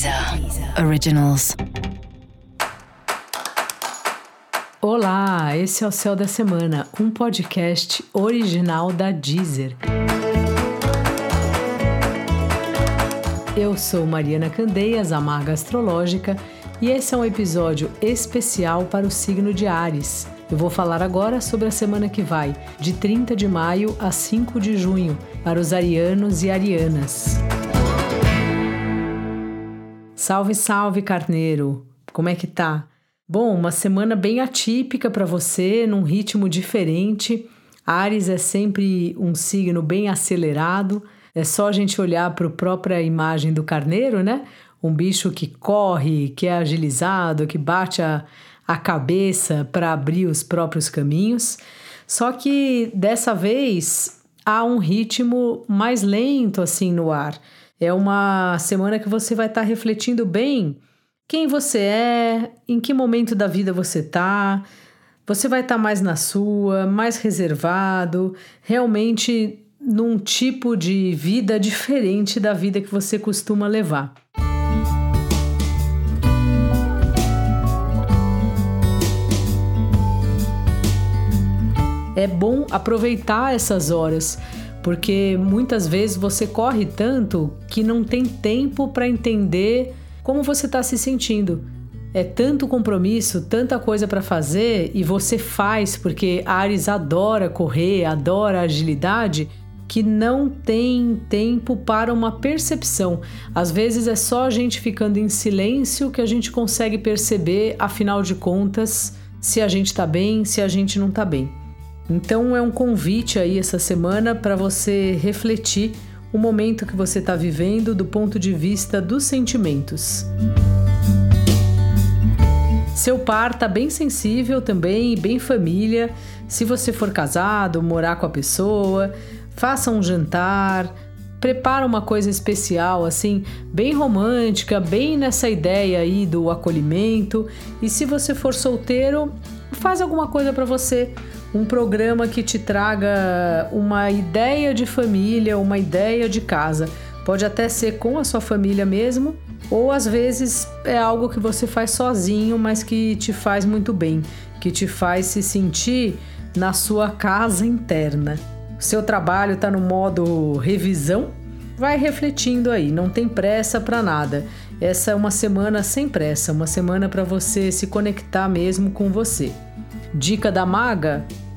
Deezer Originals. Olá, esse é o Céu da Semana, um podcast original da Deezer. Eu sou Mariana Candeias, a Maga Astrológica, e esse é um episódio especial para o signo de Ares. Eu vou falar agora sobre a semana que vai, de 30 de maio a 5 de junho, para os arianos e arianas. Salve, salve, carneiro! Como é que tá? Bom, uma semana bem atípica para você, num ritmo diferente. Ares é sempre um signo bem acelerado. É só a gente olhar para a própria imagem do carneiro, né? Um bicho que corre, que é agilizado, que bate a, a cabeça para abrir os próprios caminhos. Só que dessa vez há um ritmo mais lento assim no ar. É uma semana que você vai estar tá refletindo bem quem você é, em que momento da vida você está. Você vai estar tá mais na sua, mais reservado, realmente num tipo de vida diferente da vida que você costuma levar. É bom aproveitar essas horas, porque muitas vezes você corre tanto que não tem tempo para entender como você está se sentindo. É tanto compromisso, tanta coisa para fazer e você faz porque Ares adora correr, adora agilidade que não tem tempo para uma percepção. Às vezes é só a gente ficando em silêncio que a gente consegue perceber, afinal de contas, se a gente está bem, se a gente não está bem. Então é um convite aí essa semana para você refletir o momento que você está vivendo do ponto de vista dos sentimentos. Seu par tá bem sensível também, bem família. Se você for casado, morar com a pessoa, faça um jantar, prepara uma coisa especial, assim, bem romântica, bem nessa ideia aí do acolhimento. E se você for solteiro, faz alguma coisa para você, um programa que te traga uma ideia de família, uma ideia de casa. Pode até ser com a sua família mesmo, ou às vezes é algo que você faz sozinho, mas que te faz muito bem, que te faz se sentir na sua casa interna seu trabalho está no modo revisão, vai refletindo aí, não tem pressa para nada. Essa é uma semana sem pressa, uma semana para você se conectar mesmo com você. Dica da maga: